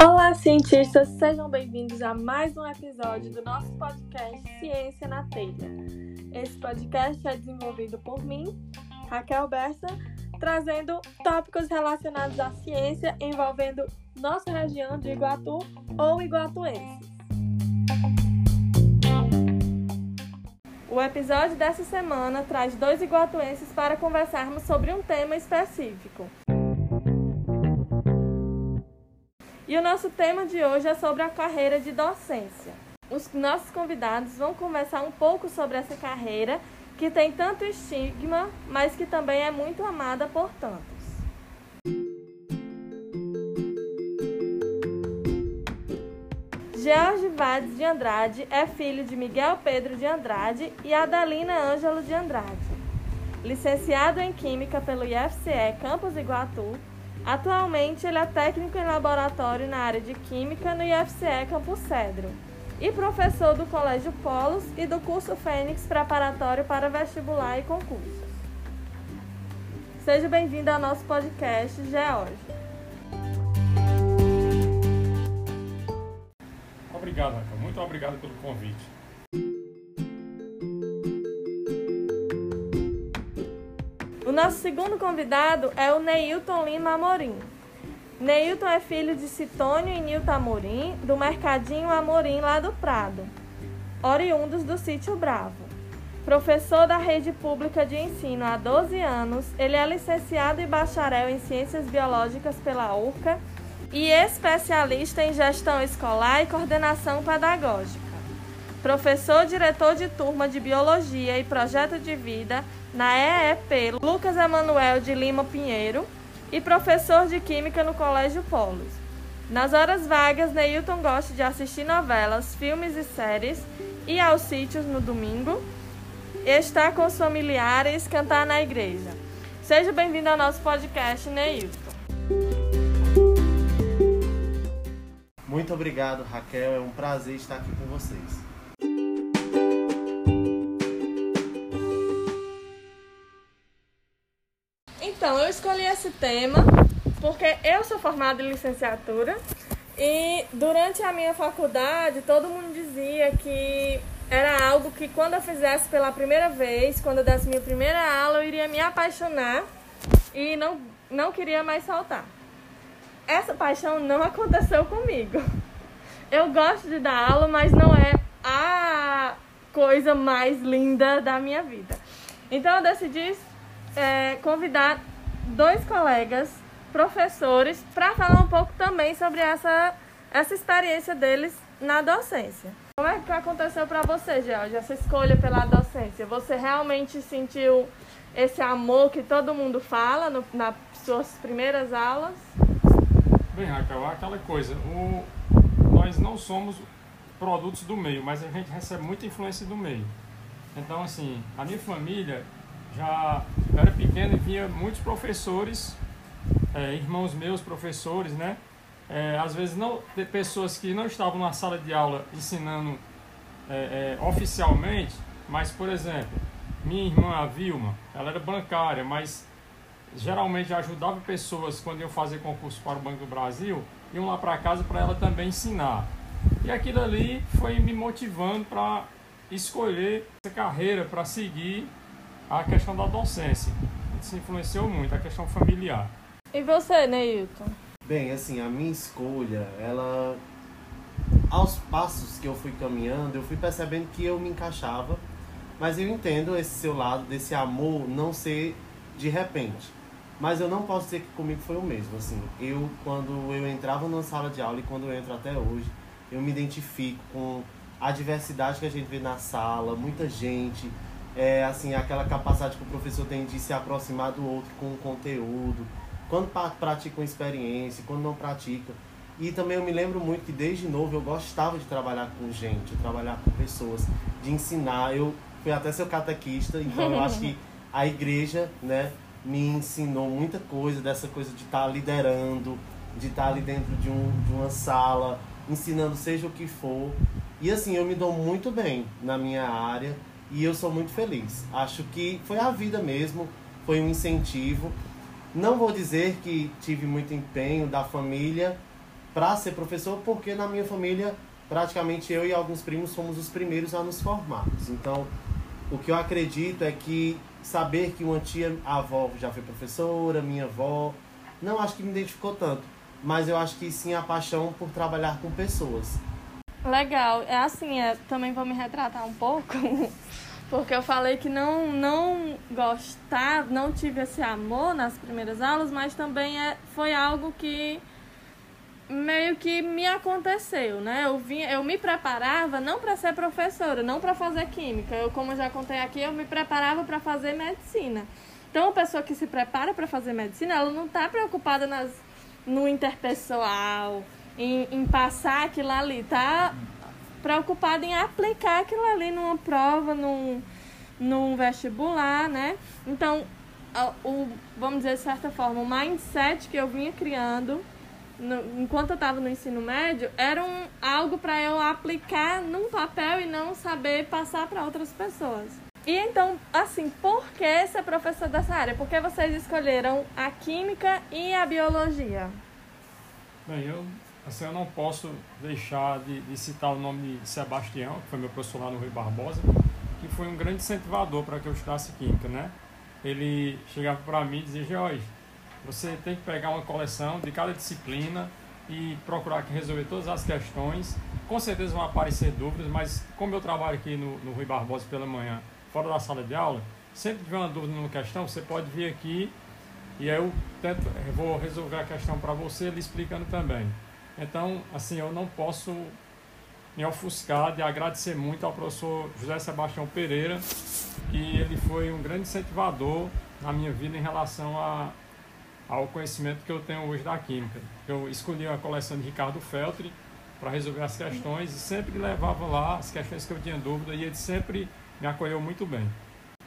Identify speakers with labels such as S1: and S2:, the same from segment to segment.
S1: Olá, cientistas! Sejam bem-vindos a mais um episódio do nosso podcast Ciência na Telha. Esse podcast é desenvolvido por mim, Raquel Bessa, trazendo tópicos relacionados à ciência envolvendo nossa região de Iguatu ou iguatuenses. O episódio dessa semana traz dois iguatuenses para conversarmos sobre um tema específico. E o nosso tema de hoje é sobre a carreira de docência. Os nossos convidados vão conversar um pouco sobre essa carreira que tem tanto estigma, mas que também é muito amada por tantos. George Vades de Andrade é filho de Miguel Pedro de Andrade e Adelina Ângelo de Andrade. Licenciado em Química pelo IFCE Campus Iguatu, atualmente ele é técnico em laboratório na área de Química no IFCE Campus Cedro e professor do Colégio Polos e do curso Fênix preparatório para vestibular e concursos. Seja bem-vindo ao nosso podcast, George.
S2: Obrigado, Raquel. Muito obrigado pelo convite.
S1: O nosso segundo convidado é o Neilton Lima Amorim. Neilton é filho de Citônio e Nilton Amorim, do Mercadinho Amorim, lá do Prado, oriundos do Sítio Bravo. Professor da rede pública de ensino há 12 anos, ele é licenciado e bacharel em Ciências Biológicas pela URCA e especialista em gestão escolar e coordenação pedagógica. Professor diretor de turma de Biologia e Projeto de Vida na EEP Lucas Emanuel de Lima Pinheiro e professor de Química no Colégio Polos. Nas horas vagas, Neilton gosta de assistir novelas, filmes e séries, ir aos sítios no domingo, estar com os familiares, cantar na igreja. Seja bem-vindo ao nosso podcast, Neilton.
S3: Muito obrigado, Raquel. É um prazer estar aqui com vocês.
S1: Então, eu escolhi esse tema porque eu sou formada em licenciatura e durante a minha faculdade todo mundo dizia que era algo que quando eu fizesse pela primeira vez, quando eu desse minha primeira aula, eu iria me apaixonar e não, não queria mais saltar. Essa paixão não aconteceu comigo. Eu gosto de dar aula, mas não é a coisa mais linda da minha vida. Então eu decidi é, convidar dois colegas, professores, para falar um pouco também sobre essa, essa experiência deles na docência. Como é que aconteceu para você, George, essa escolha pela docência? Você realmente sentiu esse amor que todo mundo fala no, nas suas primeiras aulas?
S2: Bem, Raquel, aquela coisa, o, nós não somos produtos do meio, mas a gente recebe muita influência do meio. Então, assim, a minha família já era pequeno e vinha muitos professores, é, irmãos meus professores, né? É, às vezes não pessoas que não estavam na sala de aula ensinando é, é, oficialmente, mas por exemplo, minha irmã a Vilma, ela era bancária, mas geralmente ajudava pessoas quando iam fazer concurso para o Banco do Brasil, iam lá para casa para ela também ensinar. E aquilo ali foi me motivando para escolher essa carreira, para seguir a questão da docência. Isso influenciou muito, a questão familiar.
S1: E você, Neilton?
S3: Bem, assim, a minha escolha, ela. Aos passos que eu fui caminhando, eu fui percebendo que eu me encaixava, mas eu entendo esse seu lado, desse amor não ser de repente. Mas eu não posso dizer que comigo foi o mesmo, assim. Eu, quando eu entrava numa sala de aula e quando eu entro até hoje, eu me identifico com a diversidade que a gente vê na sala, muita gente, é, assim, aquela capacidade que o professor tem de se aproximar do outro com o conteúdo, quando pratica uma experiência, quando não pratica. E também eu me lembro muito que desde novo eu gostava de trabalhar com gente, de trabalhar com pessoas, de ensinar. Eu fui até seu catequista, então eu acho que a igreja, né, me ensinou muita coisa dessa coisa de estar tá liderando, de estar tá ali dentro de, um, de uma sala, ensinando seja o que for. E assim, eu me dou muito bem na minha área e eu sou muito feliz. Acho que foi a vida mesmo, foi um incentivo. Não vou dizer que tive muito empenho da família para ser professor, porque na minha família praticamente eu e alguns primos fomos os primeiros a nos formarmos. Então, o que eu acredito é que saber que uma tia avó já foi professora, minha avó, não acho que me identificou tanto, mas eu acho que sim a paixão por trabalhar com pessoas.
S1: Legal. É assim, é, também vou me retratar um pouco, porque eu falei que não não gostava, não tive esse amor nas primeiras aulas, mas também é, foi algo que meio que me aconteceu, né? Eu vim, eu me preparava não para ser professora, não para fazer química. Eu, como eu já contei aqui, eu me preparava para fazer medicina. Então, a pessoa que se prepara para fazer medicina, ela não está preocupada nas, no interpessoal, em, em passar aquilo ali, tá preocupada em aplicar aquilo ali numa prova, num, num vestibular, né? Então, o, vamos dizer de certa forma, o mindset que eu vinha criando no, enquanto eu estava no ensino médio, era um, algo para eu aplicar num papel e não saber passar para outras pessoas. E então, assim, por que ser professor dessa área? Por que vocês escolheram a química e a biologia?
S2: Bem, eu, assim, eu não posso deixar de, de citar o nome de Sebastião, que foi meu professor lá no Rio Barbosa, que foi um grande incentivador para que eu estudasse química, né? Ele chegava para mim e dizia, Jorge, você tem que pegar uma coleção de cada disciplina e procurar resolver todas as questões. Com certeza vão aparecer dúvidas, mas como eu trabalho aqui no, no Rui Barbosa pela manhã, fora da sala de aula, sempre tiver uma dúvida numa questão, você pode vir aqui e aí eu tento, eu vou resolver a questão para você, lhe explicando também. Então, assim, eu não posso me ofuscar de agradecer muito ao professor José Sebastião Pereira, que ele foi um grande incentivador na minha vida em relação a, ao conhecimento que eu tenho hoje da química. Eu escolhi a coleção de Ricardo Feltri para resolver as questões e sempre levava lá as questões que eu tinha dúvida e ele sempre me acolheu muito bem.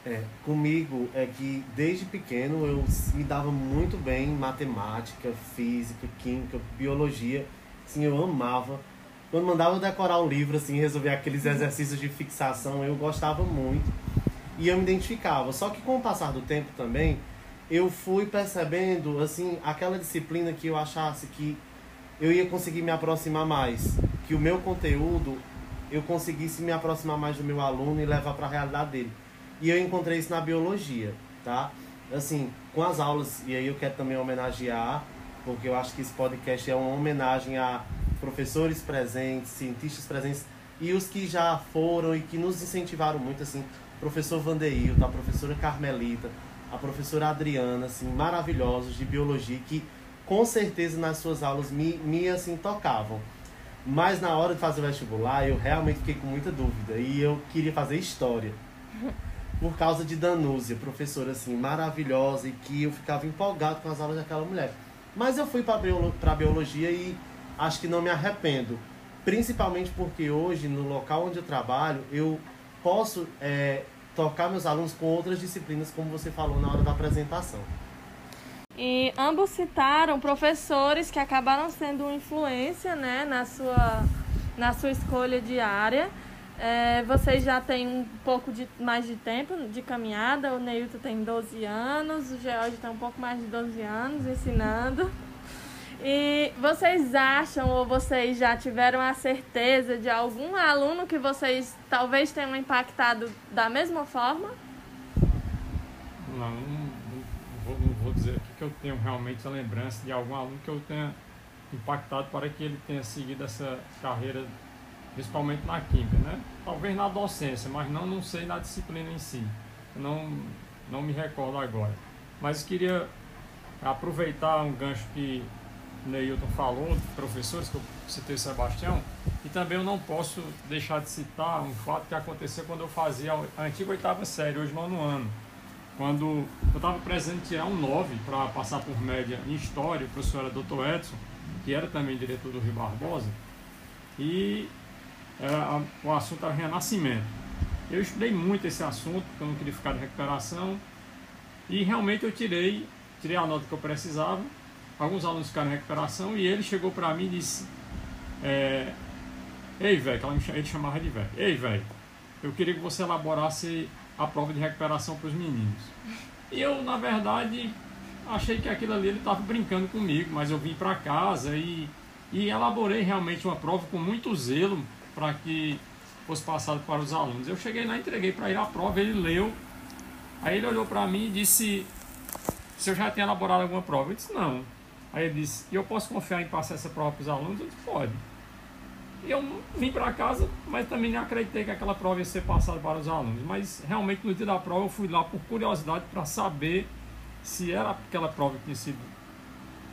S3: É, comigo é que desde pequeno eu me dava muito bem em matemática, física, química, biologia. Assim, eu amava. Quando mandava eu decorar um livro, assim, resolver aqueles exercícios de fixação, eu gostava muito. E eu me identificava. Só que com o passar do tempo também, eu fui percebendo, assim, aquela disciplina que eu achasse que eu ia conseguir me aproximar mais, que o meu conteúdo eu conseguisse me aproximar mais do meu aluno e levar para a realidade dele. E eu encontrei isso na biologia, tá? Assim, com as aulas, e aí eu quero também homenagear, porque eu acho que esse podcast é uma homenagem a professores presentes, cientistas presentes e os que já foram e que nos incentivaram muito, assim, professor Vandeilton, a professora Carmelita, a professora Adriana, assim, maravilhosos de biologia, que com certeza nas suas aulas me, me assim, tocavam. Mas na hora de fazer o vestibular, eu realmente fiquei com muita dúvida. E eu queria fazer história. Por causa de Danúzia, professora assim, maravilhosa, e que eu ficava empolgado com as aulas daquela mulher. Mas eu fui para biolo biologia e acho que não me arrependo. Principalmente porque hoje, no local onde eu trabalho, eu posso é, tocar meus alunos com outras disciplinas, como você falou na hora da apresentação.
S1: E ambos citaram professores que acabaram sendo influência né, na, sua, na sua escolha de área. É, vocês já têm um pouco de, mais de tempo de caminhada, o Neilton tem 12 anos, o George tem um pouco mais de 12 anos ensinando. E vocês acham ou vocês já tiveram a certeza de algum aluno que vocês talvez tenham impactado da mesma forma?
S2: Não, não, vou, não vou dizer aqui que eu tenho realmente a lembrança de algum aluno que eu tenha impactado para que ele tenha seguido essa carreira, principalmente na química, né? Talvez na docência, mas não, não sei na disciplina em si. não, não me recordo agora. Mas queria aproveitar um gancho que Neilton falou, professores, que eu citei Sebastião, e também eu não posso deixar de citar um fato que aconteceu quando eu fazia a antiga oitava série, hoje nono ano. Quando eu estava presente tirar um 9 para passar por média em História, o professor era Dr. Edson, que era também diretor do Rio Barbosa, e era, é, o assunto era renascimento. Eu estudei muito esse assunto, porque eu não queria ficar de recuperação, e realmente eu tirei, tirei a nota que eu precisava, alguns alunos ficaram em recuperação e ele chegou para mim e disse: é, Ei, velho, ele chamava de velho. Ei, velho, eu queria que você elaborasse a prova de recuperação para os meninos. E eu, na verdade, achei que aquilo ali ele estava brincando comigo, mas eu vim para casa e, e elaborei realmente uma prova com muito zelo para que fosse passado para os alunos. Eu cheguei lá, entreguei para ele a prova, ele leu, aí ele olhou para mim e disse se eu já tinha elaborado alguma prova. Eu disse não. Aí ele disse, e eu posso confiar em passar essa prova para os alunos? Eu disse, pode. Eu vim para casa, mas também não acreditei que aquela prova ia ser passada para os alunos. Mas realmente no dia da prova eu fui lá por curiosidade para saber se era aquela prova que tinha sido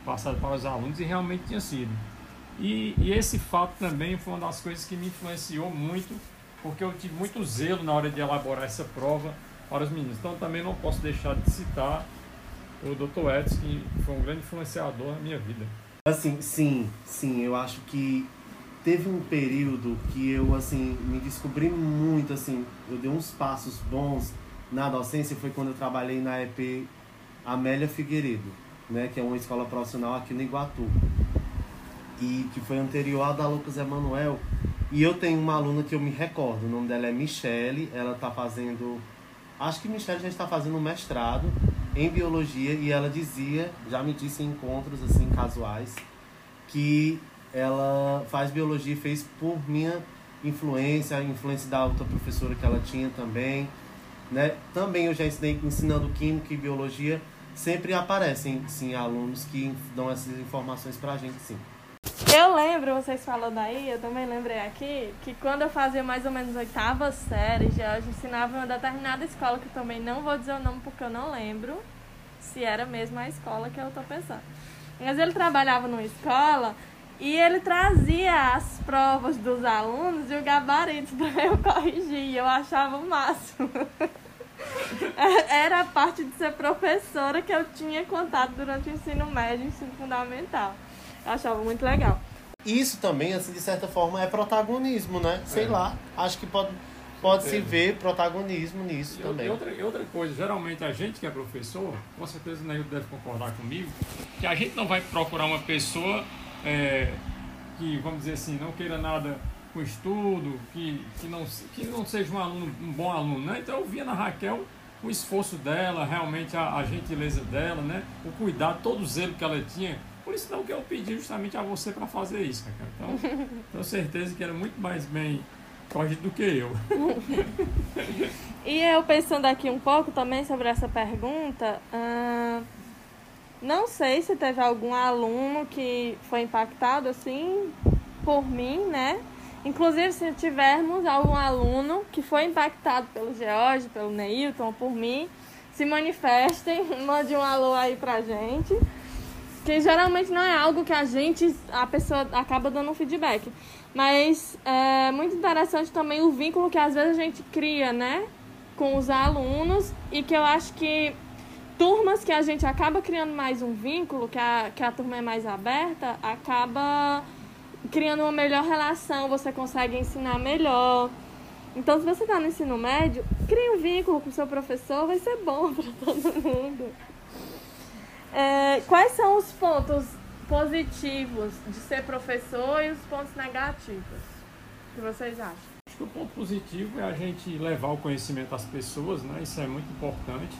S2: passada para os alunos e realmente tinha sido. E, e, esse fato também foi uma das coisas que me influenciou muito, porque eu tive muito zelo na hora de elaborar essa prova para os meninos. Então também não posso deixar de citar o Dr. Edson, que foi um grande influenciador na minha vida.
S3: Assim, sim, sim, eu acho que teve um período que eu assim me descobri muito assim, eu dei uns passos bons na docência foi quando eu trabalhei na EP Amélia Figueiredo, né, que é uma escola profissional aqui no Iguatu. E que foi anterior à da Lucas Emanuel. E eu tenho uma aluna que eu me recordo, o nome dela é Michele, ela está fazendo acho que Michelle já está fazendo um mestrado em biologia e ela dizia, já me disse em encontros assim casuais, que ela faz biologia e fez por minha influência, a influência da outra professora que ela tinha também, né? Também eu já ensinei ensinando química e biologia, sempre aparecem sim alunos que dão essas informações pra gente, sim.
S1: Eu lembro, vocês falando aí, eu também lembrei aqui, que quando eu fazia mais ou menos oitava série, já eu ensinava em uma determinada escola, que eu também não vou dizer o nome porque eu não lembro se era mesmo a escola que eu tô pensando. Mas ele trabalhava numa escola e ele trazia as provas dos alunos e o gabarito para eu corrigir. Eu achava o máximo. Era a parte de ser professora que eu tinha contato durante o ensino médio e ensino fundamental. Eu achava muito legal.
S3: Isso também, assim, de certa forma, é protagonismo, né? Sei é. lá. Acho que pode, pode se ver protagonismo nisso
S2: e
S3: também.
S2: Outra, outra coisa, geralmente a gente que é professor, com certeza o Neil deve concordar comigo, que a gente não vai procurar uma pessoa é, que, vamos dizer assim, não queira nada com estudo, que, que, não, que não seja um, aluno, um bom aluno, né? Então eu via na Raquel o esforço dela, realmente a, a gentileza dela, né? O cuidado, todo o zelo que ela tinha por isso não que eu pedi justamente a você para fazer isso, Raquel. Então, tenho certeza que era muito mais bem corrigido do que eu.
S1: e eu pensando aqui um pouco também sobre essa pergunta, não sei se teve algum aluno que foi impactado assim por mim, né? Inclusive, se tivermos algum aluno que foi impactado pelo George, pelo Neilton, por mim, se manifestem, mande um alô aí pra gente. Que geralmente não é algo que a gente, a pessoa acaba dando um feedback. Mas é muito interessante também o vínculo que às vezes a gente cria, né? Com os alunos e que eu acho que turmas que a gente acaba criando mais um vínculo, que a, que a turma é mais aberta, acaba criando uma melhor relação, você consegue ensinar melhor. Então, se você está no ensino médio, crie um vínculo com o seu professor, vai ser bom para todo mundo. É, quais são os pontos positivos de ser professor e os pontos negativos? O que vocês acham?
S2: Acho que o ponto positivo é a gente levar o conhecimento às pessoas, né? Isso é muito importante.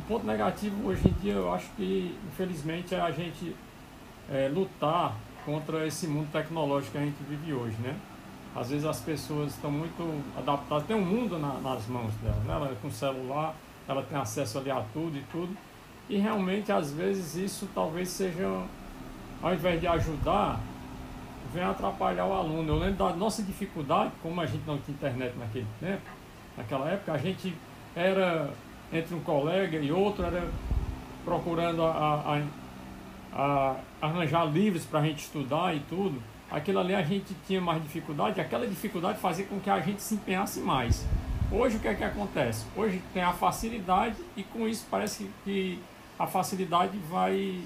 S2: O ponto negativo hoje em dia, eu acho que, infelizmente, é a gente é, lutar contra esse mundo tecnológico que a gente vive hoje, né? Às vezes as pessoas estão muito adaptadas, tem um mundo na, nas mãos dela, né? Ela com celular, ela tem acesso ali a tudo e tudo e realmente, às vezes, isso talvez seja, ao invés de ajudar, vem atrapalhar o aluno. Eu lembro da nossa dificuldade, como a gente não tinha internet naquele tempo, naquela época, a gente era entre um colega e outro, era procurando a, a, a arranjar livros para a gente estudar e tudo. Aquilo ali a gente tinha mais dificuldade, aquela dificuldade fazia com que a gente se empenhasse mais. Hoje o que é que acontece? Hoje tem a facilidade e com isso parece que a facilidade vai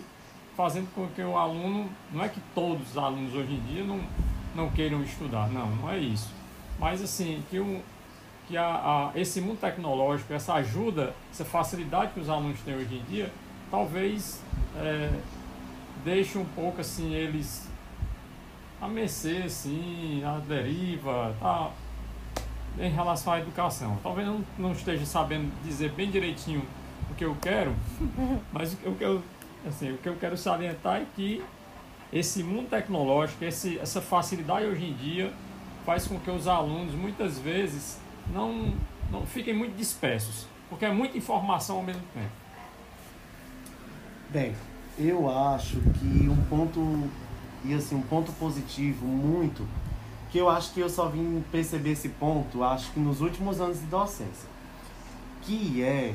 S2: fazendo com que o aluno, não é que todos os alunos hoje em dia não, não queiram estudar, não, não é isso. Mas assim, que, um, que a, a, esse mundo tecnológico, essa ajuda, essa facilidade que os alunos têm hoje em dia, talvez é, deixe um pouco assim eles a mercê, assim, a deriva, tá, em relação à educação. Talvez não, não esteja sabendo dizer bem direitinho o que eu quero, mas o que eu, assim, o que eu quero salientar é que esse mundo tecnológico, esse, essa facilidade hoje em dia faz com que os alunos muitas vezes não, não fiquem muito dispersos, porque é muita informação ao mesmo tempo.
S3: Bem, eu acho que um ponto e assim um ponto positivo muito que eu acho que eu só vim perceber esse ponto, acho que nos últimos anos de docência, que é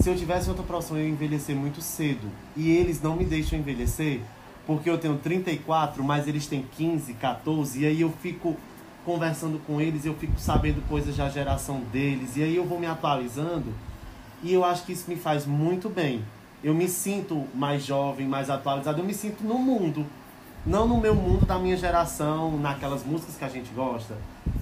S3: se eu tivesse outra profissão eu ia envelhecer muito cedo e eles não me deixam envelhecer porque eu tenho 34, mas eles têm 15, 14 e aí eu fico conversando com eles, eu fico sabendo coisas da geração deles, e aí eu vou me atualizando, e eu acho que isso me faz muito bem. Eu me sinto mais jovem, mais atualizado, eu me sinto no mundo. Não no meu mundo da minha geração, naquelas músicas que a gente gosta,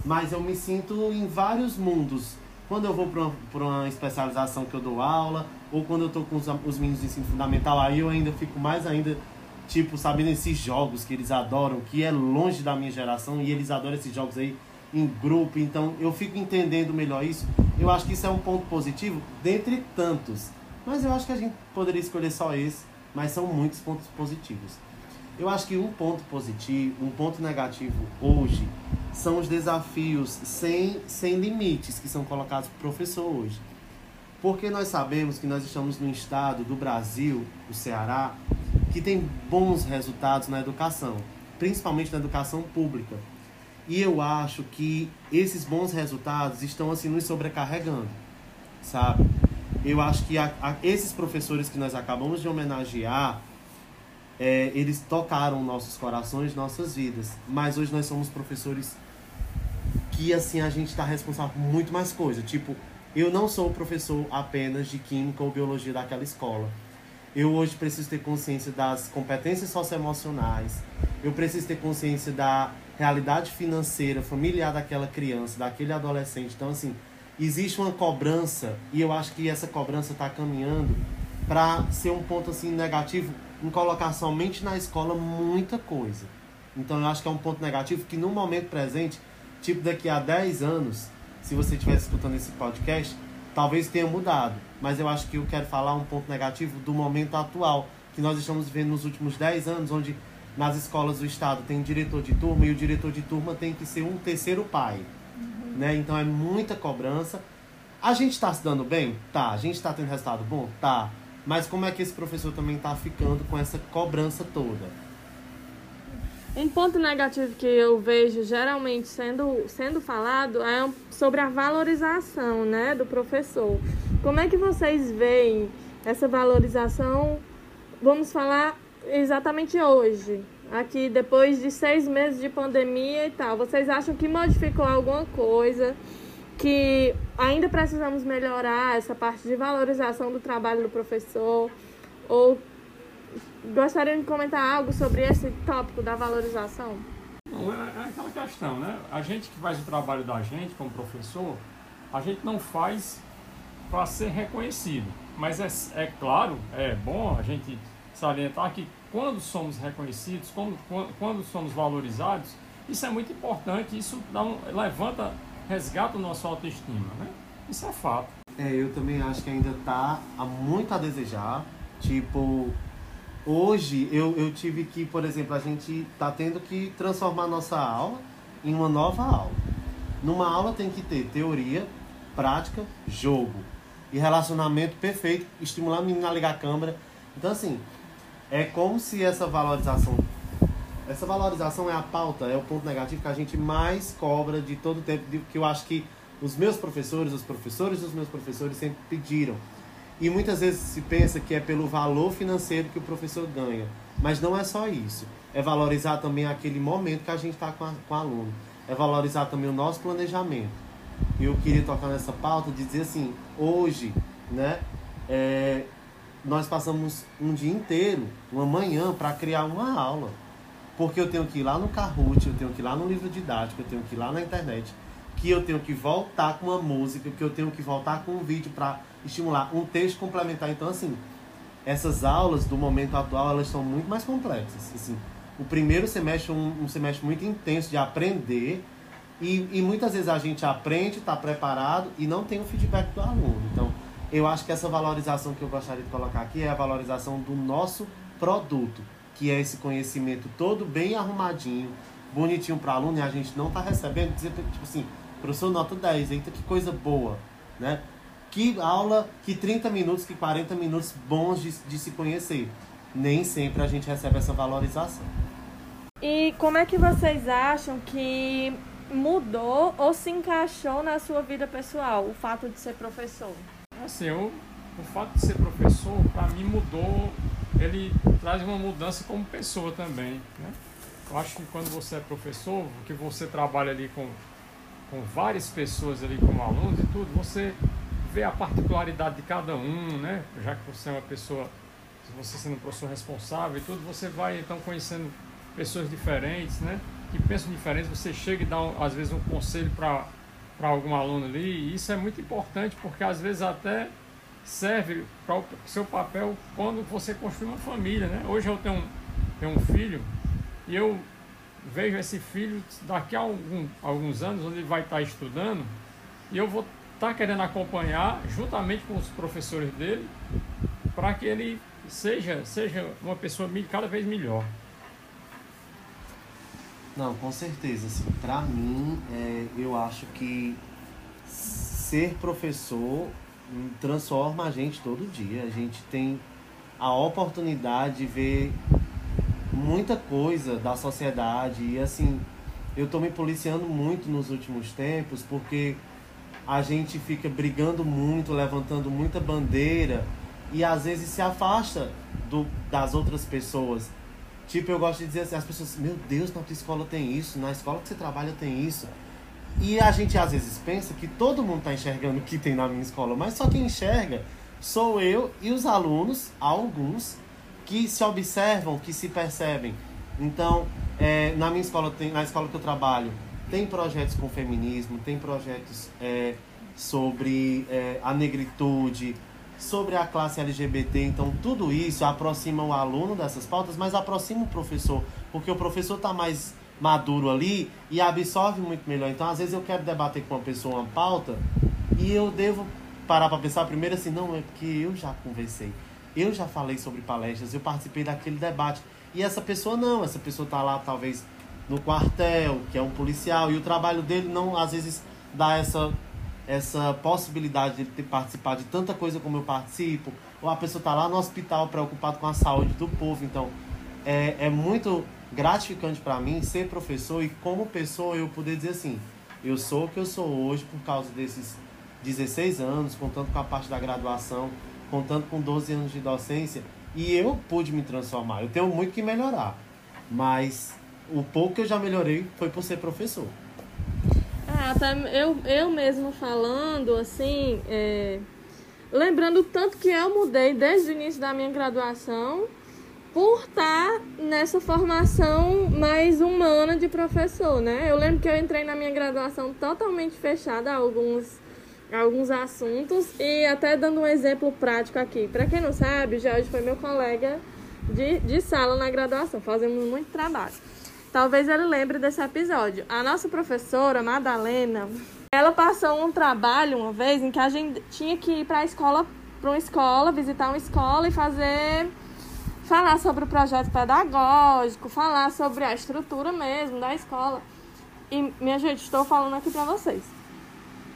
S3: mas eu me sinto em vários mundos. Quando eu vou para uma, uma especialização que eu dou aula, ou quando eu estou com os, os meninos de ensino fundamental, aí eu ainda fico mais ainda tipo, sabendo esses jogos que eles adoram, que é longe da minha geração, e eles adoram esses jogos aí em grupo, então eu fico entendendo melhor isso. Eu acho que isso é um ponto positivo, dentre tantos. Mas eu acho que a gente poderia escolher só esse, mas são muitos pontos positivos. Eu acho que um ponto positivo, um ponto negativo hoje são os desafios sem, sem limites que são colocados para o professor hoje. Porque nós sabemos que nós estamos no estado do Brasil, o Ceará, que tem bons resultados na educação, principalmente na educação pública. E eu acho que esses bons resultados estão assim nos sobrecarregando, sabe? Eu acho que a, a, esses professores que nós acabamos de homenagear, é, eles tocaram nossos corações, nossas vidas. Mas hoje nós somos professores que assim a gente está responsável por muito mais coisa. Tipo, eu não sou professor apenas de química ou biologia daquela escola eu hoje preciso ter consciência das competências socioemocionais. Eu preciso ter consciência da realidade financeira, familiar daquela criança, daquele adolescente. Então, assim, existe uma cobrança e eu acho que essa cobrança está caminhando para ser um ponto assim negativo em colocar somente na escola muita coisa. Então, eu acho que é um ponto negativo que no momento presente, tipo daqui a 10 anos, se você estiver escutando esse podcast, talvez tenha mudado. Mas eu acho que eu quero falar um ponto negativo do momento atual, que nós estamos vendo nos últimos 10 anos, onde nas escolas do estado tem diretor de turma e o diretor de turma tem que ser um terceiro pai. Uhum. Né? Então é muita cobrança. A gente está se dando bem? Tá. A gente está tendo resultado bom? Tá. Mas como é que esse professor também está ficando com essa cobrança toda?
S1: Um ponto negativo que eu vejo geralmente sendo, sendo falado é sobre a valorização né, do professor. Como é que vocês veem essa valorização? Vamos falar exatamente hoje, aqui depois de seis meses de pandemia e tal. Vocês acham que modificou alguma coisa? Que ainda precisamos melhorar essa parte de valorização do trabalho do professor? Ou Gostaria de comentar algo sobre esse tópico da valorização?
S2: Não, é, é aquela questão, né? A gente que faz o trabalho da gente como professor, a gente não faz para ser reconhecido. Mas é, é claro, é bom a gente salientar que quando somos reconhecidos, quando, quando somos valorizados, isso é muito importante, isso um, levanta, resgata o nosso autoestima, né? Isso é fato.
S3: É, eu também acho que ainda há muito a desejar. Tipo, Hoje eu, eu tive que, por exemplo, a gente está tendo que transformar nossa aula em uma nova aula. Numa aula tem que ter teoria, prática, jogo e relacionamento perfeito, estimular o menino a ligar a câmera. Então, assim, é como se essa valorização. Essa valorização é a pauta, é o ponto negativo que a gente mais cobra de todo o tempo, que eu acho que os meus professores, os professores dos meus professores sempre pediram e muitas vezes se pensa que é pelo valor financeiro que o professor ganha. Mas não é só isso. É valorizar também aquele momento que a gente está com, com o aluno. É valorizar também o nosso planejamento. E eu queria tocar nessa pauta de dizer assim, hoje, né, é, nós passamos um dia inteiro, uma manhã, para criar uma aula. Porque eu tenho que ir lá no Kahoot, eu tenho que ir lá no livro didático, eu tenho que ir lá na internet, que eu tenho que voltar com uma música, que eu tenho que voltar com um vídeo para estimular um texto complementar. Então, assim, essas aulas do momento atual, elas são muito mais complexas. Assim, o primeiro semestre é um, um semestre muito intenso de aprender e, e muitas vezes a gente aprende, está preparado e não tem o feedback do aluno. Então, eu acho que essa valorização que eu gostaria de colocar aqui é a valorização do nosso produto, que é esse conhecimento todo bem arrumadinho, bonitinho para aluno e a gente não está recebendo, dizer, tipo assim, professor nota 10, eita que coisa boa, né? Que aula, que 30 minutos, que 40 minutos bons de, de se conhecer. Nem sempre a gente recebe essa valorização.
S1: E como é que vocês acham que mudou ou se encaixou na sua vida pessoal o fato de ser professor?
S2: Assim, eu, o fato de ser professor, para mim, mudou. Ele traz uma mudança como pessoa também. Né? Eu acho que quando você é professor, que você trabalha ali com, com várias pessoas ali como alunos e tudo, você vê a particularidade de cada um, né? Já que você é uma pessoa, se você sendo um professor responsável e tudo, você vai então conhecendo pessoas diferentes, né? Que pensam diferentes, você chega e dá às vezes um conselho para algum aluno ali, e isso é muito importante porque às vezes até serve para o seu papel quando você construi uma família, né? Hoje eu tenho um, tenho um filho e eu vejo esse filho daqui a algum, alguns anos, onde ele vai estar estudando, e eu vou estar querendo acompanhar juntamente com os professores dele para que ele seja, seja uma pessoa cada vez melhor.
S3: Não, com certeza. Assim, para mim, é, eu acho que ser professor transforma a gente todo dia. A gente tem a oportunidade de ver muita coisa da sociedade e assim, eu tô me policiando muito nos últimos tempos porque a gente fica brigando muito, levantando muita bandeira e às vezes se afasta do, das outras pessoas. Tipo, eu gosto de dizer assim, as pessoas, meu Deus, na tua escola tem isso, na escola que você trabalha tem isso. E a gente às vezes pensa que todo mundo está enxergando o que tem na minha escola, mas só quem enxerga sou eu e os alunos, alguns, que se observam, que se percebem. Então, é, na minha escola, tem, na escola que eu trabalho, tem projetos com feminismo, tem projetos é, sobre é, a negritude, sobre a classe LGBT. Então, tudo isso aproxima o aluno dessas pautas, mas aproxima o professor, porque o professor está mais maduro ali e absorve muito melhor. Então, às vezes eu quero debater com uma pessoa uma pauta e eu devo parar para pensar primeiro assim, não, é porque eu já conversei. Eu já falei sobre palestras, eu participei daquele debate. E essa pessoa não, essa pessoa está lá talvez no quartel, que é um policial, e o trabalho dele não às vezes dá essa essa possibilidade de ter participado de tanta coisa como eu participo, ou a pessoa está lá no hospital preocupado com a saúde do povo. Então, é, é muito gratificante para mim ser professor e, como pessoa, eu poder dizer assim: eu sou o que eu sou hoje por causa desses 16 anos, contando com a parte da graduação, contando com 12 anos de docência, e eu pude me transformar. Eu tenho muito que melhorar, mas o pouco que eu já melhorei foi por ser professor.
S1: Ah, até eu, eu mesmo falando, assim, é, lembrando tanto que eu mudei desde o início da minha graduação por estar nessa formação mais humana de professor, né? Eu lembro que eu entrei na minha graduação totalmente fechada a alguns, a alguns assuntos e até dando um exemplo prático aqui. Para quem não sabe, o Jorge foi meu colega de, de sala na graduação, fazemos muito trabalho. Talvez ele lembre desse episódio. A nossa professora, Madalena, ela passou um trabalho uma vez em que a gente tinha que ir para a escola, para uma escola, visitar uma escola e fazer falar sobre o projeto pedagógico, falar sobre a estrutura mesmo da escola. E minha gente, estou falando aqui para vocês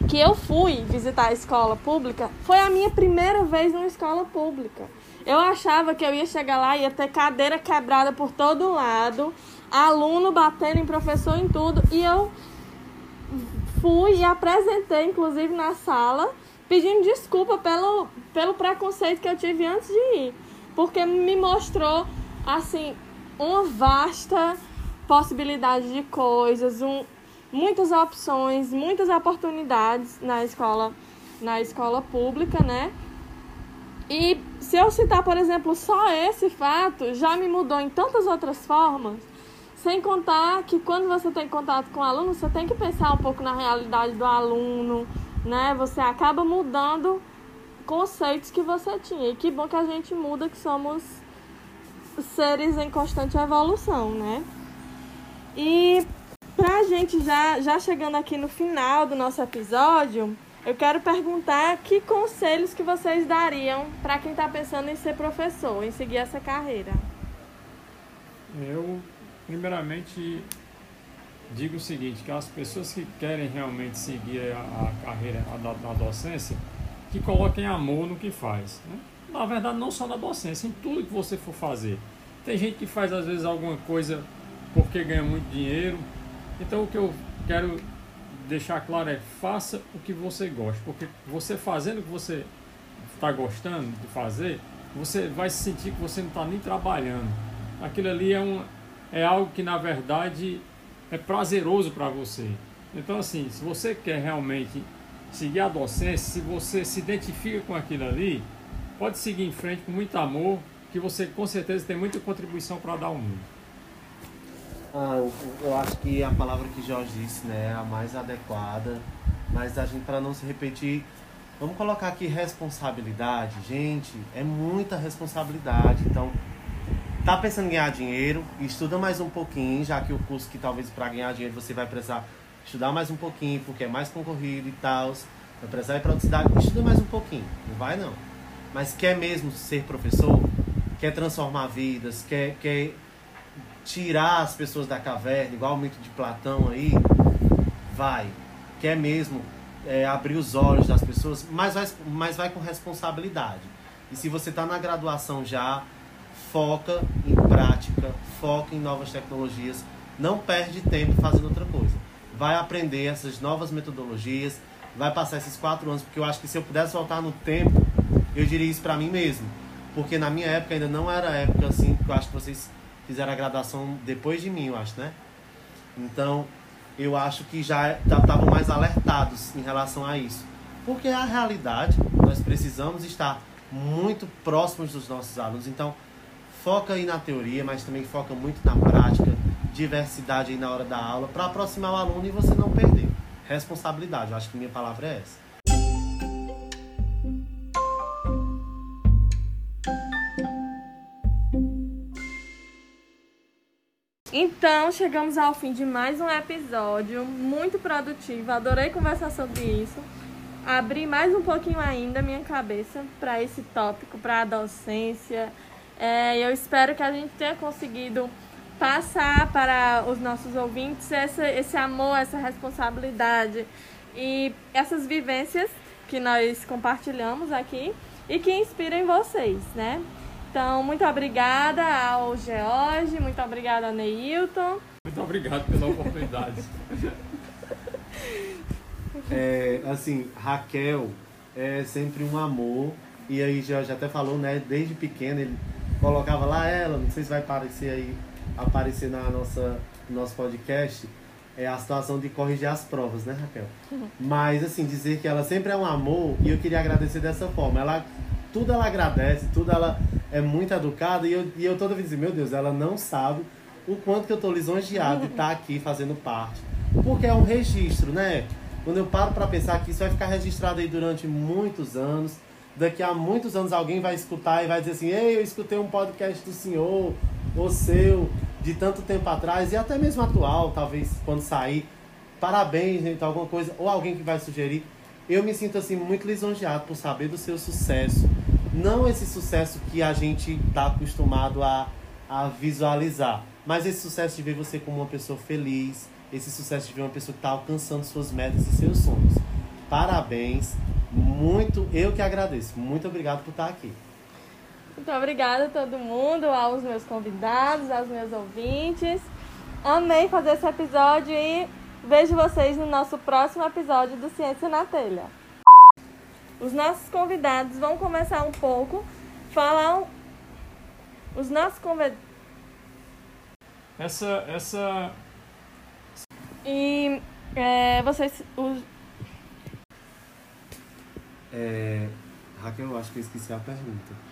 S1: que eu fui visitar a escola pública foi a minha primeira vez numa escola pública. Eu achava que eu ia chegar lá e ia ter cadeira quebrada por todo lado, aluno batendo em professor em tudo. E eu fui e apresentei, inclusive, na sala, pedindo desculpa pelo, pelo preconceito que eu tive antes de ir. Porque me mostrou, assim, uma vasta possibilidade de coisas, um, muitas opções, muitas oportunidades na escola, na escola pública, né? E se eu citar, por exemplo, só esse fato, já me mudou em tantas outras formas sem contar que quando você tem contato com o aluno, você tem que pensar um pouco na realidade do aluno, né? Você acaba mudando conceitos que você tinha. E que bom que a gente muda, que somos seres em constante evolução, né? E pra gente já, já chegando aqui no final do nosso episódio, eu quero perguntar que conselhos que vocês dariam para quem está pensando em ser professor, em seguir essa carreira.
S2: Eu, primeiramente, digo o seguinte, que as pessoas que querem realmente seguir a, a carreira da, da, docência, que coloquem amor no que faz. Né? Na verdade, não só na docência, em tudo que você for fazer. Tem gente que faz, às vezes, alguma coisa porque ganha muito dinheiro. Então, o que eu quero deixar claro é, faça o que você gosta. Porque você fazendo o que você está gostando de fazer, você vai se sentir que você não está nem trabalhando. Aquilo ali é, um, é algo que, na verdade, é prazeroso para você. Então, assim, se você quer realmente seguir a docência, se você se identifica com aquilo ali, pode seguir em frente com muito amor, que você com certeza tem muita contribuição para dar ao mundo.
S3: Ah, eu, acho que a palavra que Jorge disse né, é a mais adequada, mas a gente, para não se repetir, vamos colocar aqui responsabilidade. Gente, é muita responsabilidade. Então, tá pensando em ganhar dinheiro, estuda mais um pouquinho, já que o curso que talvez para ganhar dinheiro você vai precisar estudar mais um pouquinho, porque é mais concorrido e tal, vai precisar ir para outra cidade, estuda mais um pouquinho, não vai não. Mas quer mesmo ser professor, quer transformar vidas, quer, quer tirar as pessoas da caverna, igual o mito de Platão aí, vai. Quer mesmo é, abrir os olhos das pessoas, mas vai, mas vai com responsabilidade. E se você está na graduação já, foca em prática, foca em novas tecnologias, não perde tempo fazendo outra coisa. Vai aprender essas novas metodologias, vai passar esses quatro anos, porque eu acho que se eu pudesse voltar no tempo, eu diria isso para mim mesmo. Porque na minha época ainda não era época assim, porque eu acho que vocês fizeram a graduação depois de mim, eu acho, né? Então, eu acho que já estavam mais alertados em relação a isso. Porque é a realidade, nós precisamos estar muito próximos dos nossos alunos. Então, foca aí na teoria, mas também foca muito na prática, diversidade aí na hora da aula, para aproximar o aluno e você não perder. Responsabilidade, eu acho que minha palavra é essa.
S1: Então, chegamos ao fim de mais um episódio muito produtivo. Adorei conversar sobre isso. Abri mais um pouquinho ainda minha cabeça para esse tópico, para a docência, é, eu espero que a gente tenha conseguido passar para os nossos ouvintes esse, esse amor, essa responsabilidade e essas vivências que nós compartilhamos aqui e que inspiram vocês, né? Então, muito obrigada ao George, muito obrigada ao Neilton.
S2: Muito obrigado pela oportunidade.
S3: é, assim, Raquel é sempre um amor. E aí, George até falou, né? Desde pequeno ele colocava lá ela, não sei se vai aparecer aí, aparecer na nossa, no nosso podcast, é a situação de corrigir as provas, né, Raquel? Uhum. Mas, assim, dizer que ela sempre é um amor e eu queria agradecer dessa forma. Ela, tudo ela agradece, tudo ela é muito educada e eu, e eu toda vez dizer, meu Deus, ela não sabe o quanto que eu tô lisonjeado de estar tá aqui fazendo parte. Porque é um registro, né? Quando eu paro para pensar que isso vai ficar registrado aí durante muitos anos, daqui a muitos anos alguém vai escutar e vai dizer assim: Ei, eu escutei um podcast do senhor, ou seu, de tanto tempo atrás, e até mesmo atual, talvez quando sair. Parabéns, gente, alguma coisa, ou alguém que vai sugerir. Eu me sinto assim muito lisonjeado por saber do seu sucesso. Não esse sucesso que a gente está acostumado a, a visualizar, mas esse sucesso de ver você como uma pessoa feliz, esse sucesso de ver uma pessoa que está alcançando suas metas e seus sonhos. Parabéns muito, eu que agradeço. Muito obrigado por estar aqui.
S1: Muito obrigada a todo mundo, aos meus convidados, aos meus ouvintes. Amei fazer esse episódio e vejo vocês no nosso próximo episódio do Ciência na Telha. Os nossos convidados vão começar um pouco falar os nossos convidados
S2: essa essa
S1: e é, vocês os
S3: é, Raquel, eu acho que eu esqueci a pergunta.